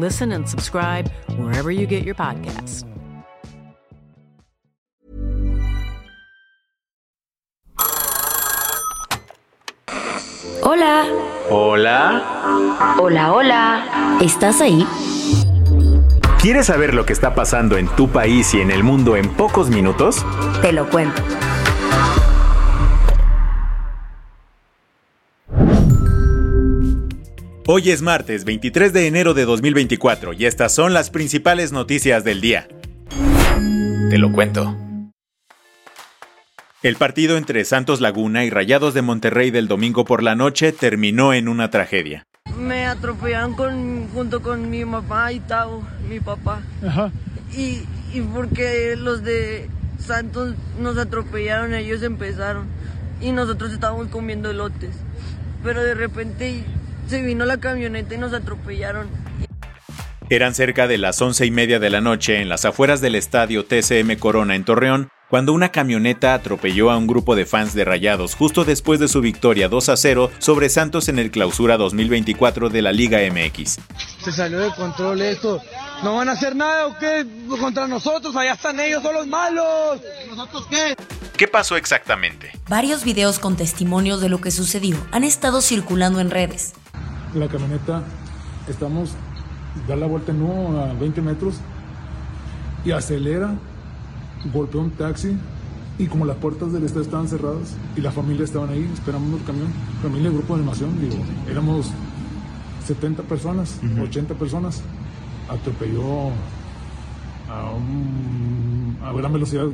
Listen and subscribe wherever you get your podcasts. Hola. Hola. Hola, hola. ¿Estás ahí? ¿Quieres saber lo que está pasando en tu país y en el mundo en pocos minutos? Te lo cuento. Hoy es martes 23 de enero de 2024 y estas son las principales noticias del día. Te lo cuento. El partido entre Santos Laguna y Rayados de Monterrey del domingo por la noche terminó en una tragedia. Me atropellaron con, junto con mi mamá y Tao, mi papá. Ajá. Y, y porque los de Santos nos atropellaron, ellos empezaron. Y nosotros estábamos comiendo elotes. Pero de repente se vino la camioneta y nos atropellaron. Eran cerca de las once y media de la noche en las afueras del estadio TCM Corona en Torreón, cuando una camioneta atropelló a un grupo de fans de Rayados justo después de su victoria 2 a 0 sobre Santos en el clausura 2024 de la Liga MX. Se salió de control esto. ¿No van a hacer nada o qué contra nosotros? Allá están ellos, son los malos. ¿Nosotros qué? ¿Qué pasó exactamente? Varios videos con testimonios de lo que sucedió han estado circulando en redes la camioneta, estamos, da la vuelta en U a 20 metros y acelera, golpea un taxi y como las puertas del estadio estaban cerradas y la familia estaban ahí esperando el camión, familia, grupo de animación, digo, éramos 70 personas, 80 personas, atropelló a, un, a gran velocidad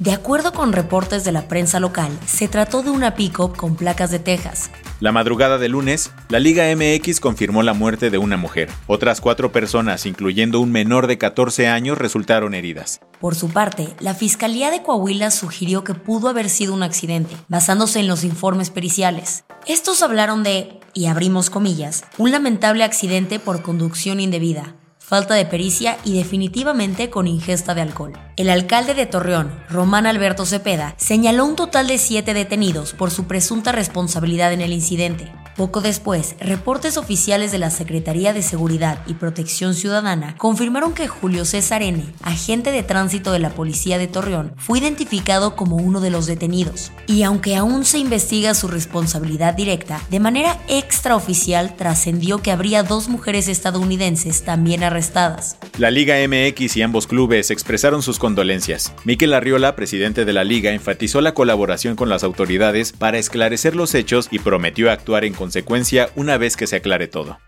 de acuerdo con reportes de la prensa local, se trató de una pick-up con placas de Texas. La madrugada de lunes, la Liga MX confirmó la muerte de una mujer. Otras cuatro personas, incluyendo un menor de 14 años, resultaron heridas. Por su parte, la Fiscalía de Coahuila sugirió que pudo haber sido un accidente, basándose en los informes periciales. Estos hablaron de, y abrimos comillas, un lamentable accidente por conducción indebida falta de pericia y definitivamente con ingesta de alcohol. El alcalde de Torreón, Román Alberto Cepeda, señaló un total de siete detenidos por su presunta responsabilidad en el incidente. Poco después, reportes oficiales de la Secretaría de Seguridad y Protección Ciudadana confirmaron que Julio César N., agente de tránsito de la Policía de Torreón, fue identificado como uno de los detenidos. Y aunque aún se investiga su responsabilidad directa, de manera extraoficial trascendió que habría dos mujeres estadounidenses también arrestadas. La Liga MX y ambos clubes expresaron sus condolencias. Miquel Arriola, presidente de la liga, enfatizó la colaboración con las autoridades para esclarecer los hechos y prometió actuar en consecuencia una vez que se aclare todo.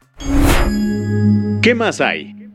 ¿Qué más hay?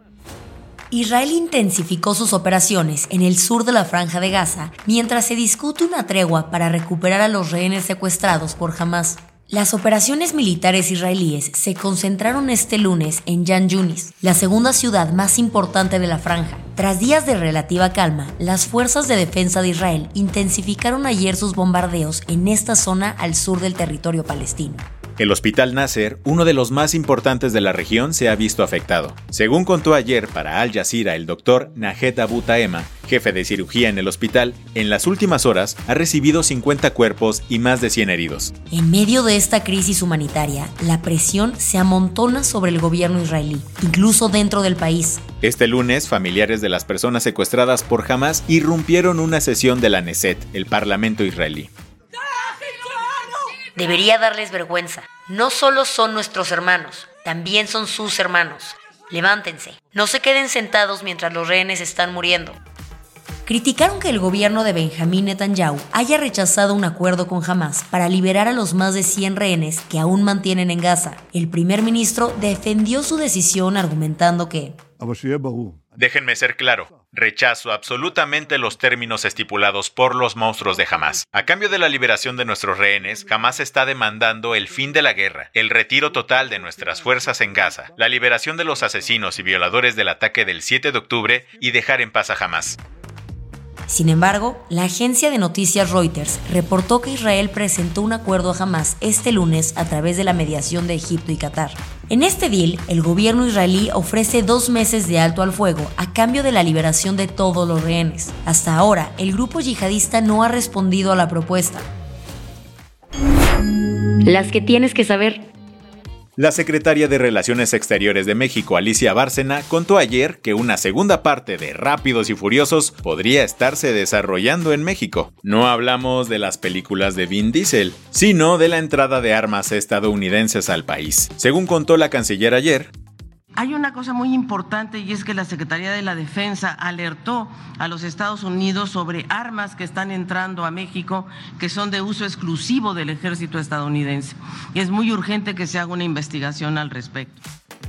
Israel intensificó sus operaciones en el sur de la franja de Gaza mientras se discute una tregua para recuperar a los rehenes secuestrados por Hamas. Las operaciones militares israelíes se concentraron este lunes en Yan Yunis, la segunda ciudad más importante de la franja. Tras días de relativa calma, las fuerzas de defensa de Israel intensificaron ayer sus bombardeos en esta zona al sur del territorio palestino. El Hospital Nasser, uno de los más importantes de la región, se ha visto afectado. Según contó ayer para Al Jazeera el doctor Najet Abu Taema, jefe de cirugía en el hospital, en las últimas horas ha recibido 50 cuerpos y más de 100 heridos. En medio de esta crisis humanitaria, la presión se amontona sobre el gobierno israelí, incluso dentro del país. Este lunes, familiares de las personas secuestradas por Hamas irrumpieron una sesión de la Neset, el parlamento israelí. Debería darles vergüenza. No solo son nuestros hermanos, también son sus hermanos. Levántense. No se queden sentados mientras los rehenes están muriendo. Criticaron que el gobierno de Benjamín Netanyahu haya rechazado un acuerdo con Hamas para liberar a los más de 100 rehenes que aún mantienen en Gaza. El primer ministro defendió su decisión argumentando que Déjenme ser claro. Rechazo absolutamente los términos estipulados por los monstruos de Hamas. A cambio de la liberación de nuestros rehenes, Hamas está demandando el fin de la guerra, el retiro total de nuestras fuerzas en Gaza, la liberación de los asesinos y violadores del ataque del 7 de octubre y dejar en paz a Hamas. Sin embargo, la agencia de noticias Reuters reportó que Israel presentó un acuerdo a Hamas este lunes a través de la mediación de Egipto y Qatar. En este deal, el gobierno israelí ofrece dos meses de alto al fuego a cambio de la liberación de todos los rehenes. Hasta ahora, el grupo yihadista no ha respondido a la propuesta. Las que tienes que saber la secretaria de Relaciones Exteriores de México, Alicia Bárcena, contó ayer que una segunda parte de Rápidos y Furiosos podría estarse desarrollando en México. No hablamos de las películas de Vin Diesel, sino de la entrada de armas estadounidenses al país. Según contó la canciller ayer, hay una cosa muy importante y es que la Secretaría de la Defensa alertó a los Estados Unidos sobre armas que están entrando a México que son de uso exclusivo del ejército estadounidense. Y es muy urgente que se haga una investigación al respecto.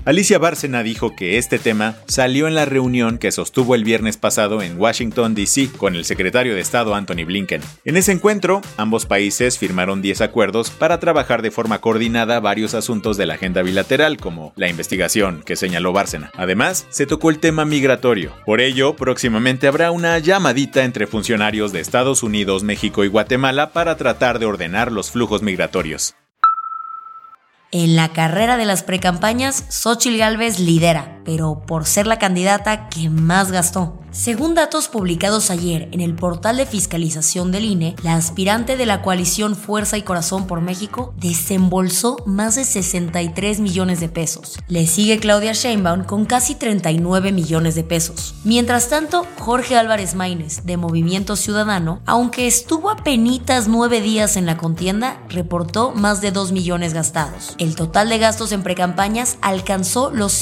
Alicia Bárcena dijo que este tema salió en la reunión que sostuvo el viernes pasado en Washington, D.C. con el secretario de Estado Anthony Blinken. En ese encuentro, ambos países firmaron 10 acuerdos para trabajar de forma coordinada varios asuntos de la agenda bilateral, como la investigación que señaló Bárcena. Además, se tocó el tema migratorio. Por ello, próximamente habrá una llamadita entre funcionarios de Estados Unidos, México y Guatemala para tratar de ordenar los flujos migratorios. En la carrera de las precampañas, Xochitl Gálvez lidera, pero por ser la candidata que más gastó. Según datos publicados ayer en el portal de fiscalización del INE, la aspirante de la coalición Fuerza y Corazón por México desembolsó más de 63 millones de pesos. Le sigue Claudia Sheinbaum con casi 39 millones de pesos. Mientras tanto, Jorge Álvarez Maínez, de Movimiento Ciudadano, aunque estuvo a penitas nueve días en la contienda, reportó más de 2 millones gastados. El total de gastos en precampañas alcanzó los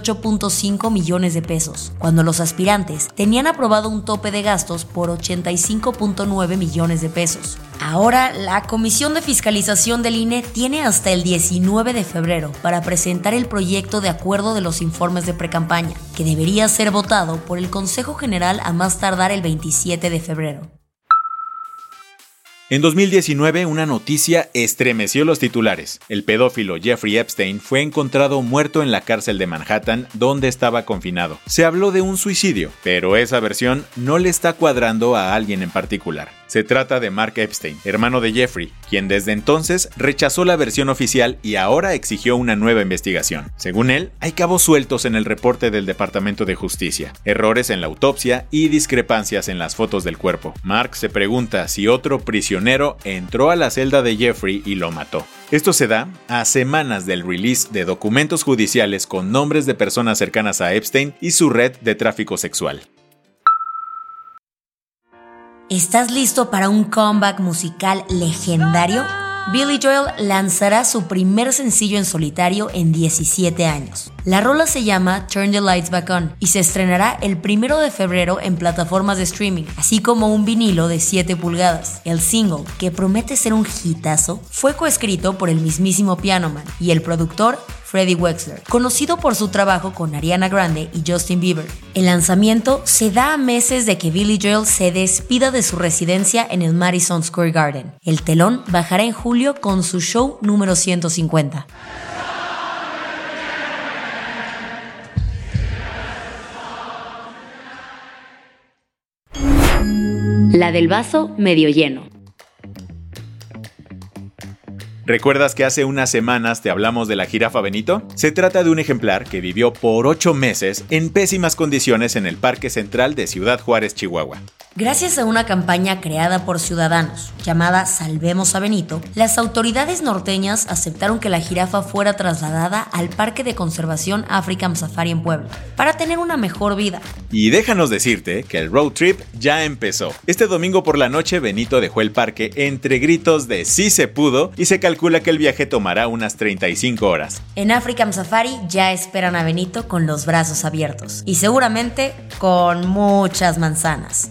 128.5 millones de pesos, cuando los aspirantes tenían aprobado un tope de gastos por 85.9 millones de pesos. Ahora, la Comisión de Fiscalización del INE tiene hasta el 19 de febrero para presentar el proyecto de acuerdo de los informes de precampaña, que debería ser votado por el Consejo General a más tardar el 27 de febrero. En 2019, una noticia estremeció los titulares. El pedófilo Jeffrey Epstein fue encontrado muerto en la cárcel de Manhattan, donde estaba confinado. Se habló de un suicidio, pero esa versión no le está cuadrando a alguien en particular. Se trata de Mark Epstein, hermano de Jeffrey, quien desde entonces rechazó la versión oficial y ahora exigió una nueva investigación. Según él, hay cabos sueltos en el reporte del Departamento de Justicia, errores en la autopsia y discrepancias en las fotos del cuerpo. Mark se pregunta si otro prisionero entró a la celda de Jeffrey y lo mató. Esto se da a semanas del release de documentos judiciales con nombres de personas cercanas a Epstein y su red de tráfico sexual. ¿Estás listo para un comeback musical legendario? Billy Joel lanzará su primer sencillo en solitario en 17 años. La rola se llama Turn the Lights Back On y se estrenará el 1 de febrero en plataformas de streaming, así como un vinilo de 7 pulgadas. El single, que promete ser un hitazo, fue coescrito por el mismísimo Piano Man y el productor Freddie Wexler, conocido por su trabajo con Ariana Grande y Justin Bieber. El lanzamiento se da a meses de que Billy Joel se despida de su residencia en el Madison Square Garden. El telón bajará en julio con su show número 150. La del vaso medio lleno. ¿Recuerdas que hace unas semanas te hablamos de la jirafa Benito? Se trata de un ejemplar que vivió por ocho meses en pésimas condiciones en el Parque Central de Ciudad Juárez, Chihuahua. Gracias a una campaña creada por ciudadanos llamada Salvemos a Benito, las autoridades norteñas aceptaron que la jirafa fuera trasladada al Parque de Conservación African Safari en Puebla para tener una mejor vida. Y déjanos decirte que el road trip ya empezó. Este domingo por la noche Benito dejó el parque entre gritos de sí se pudo y se calcula que el viaje tomará unas 35 horas. En African Safari ya esperan a Benito con los brazos abiertos y seguramente con muchas manzanas.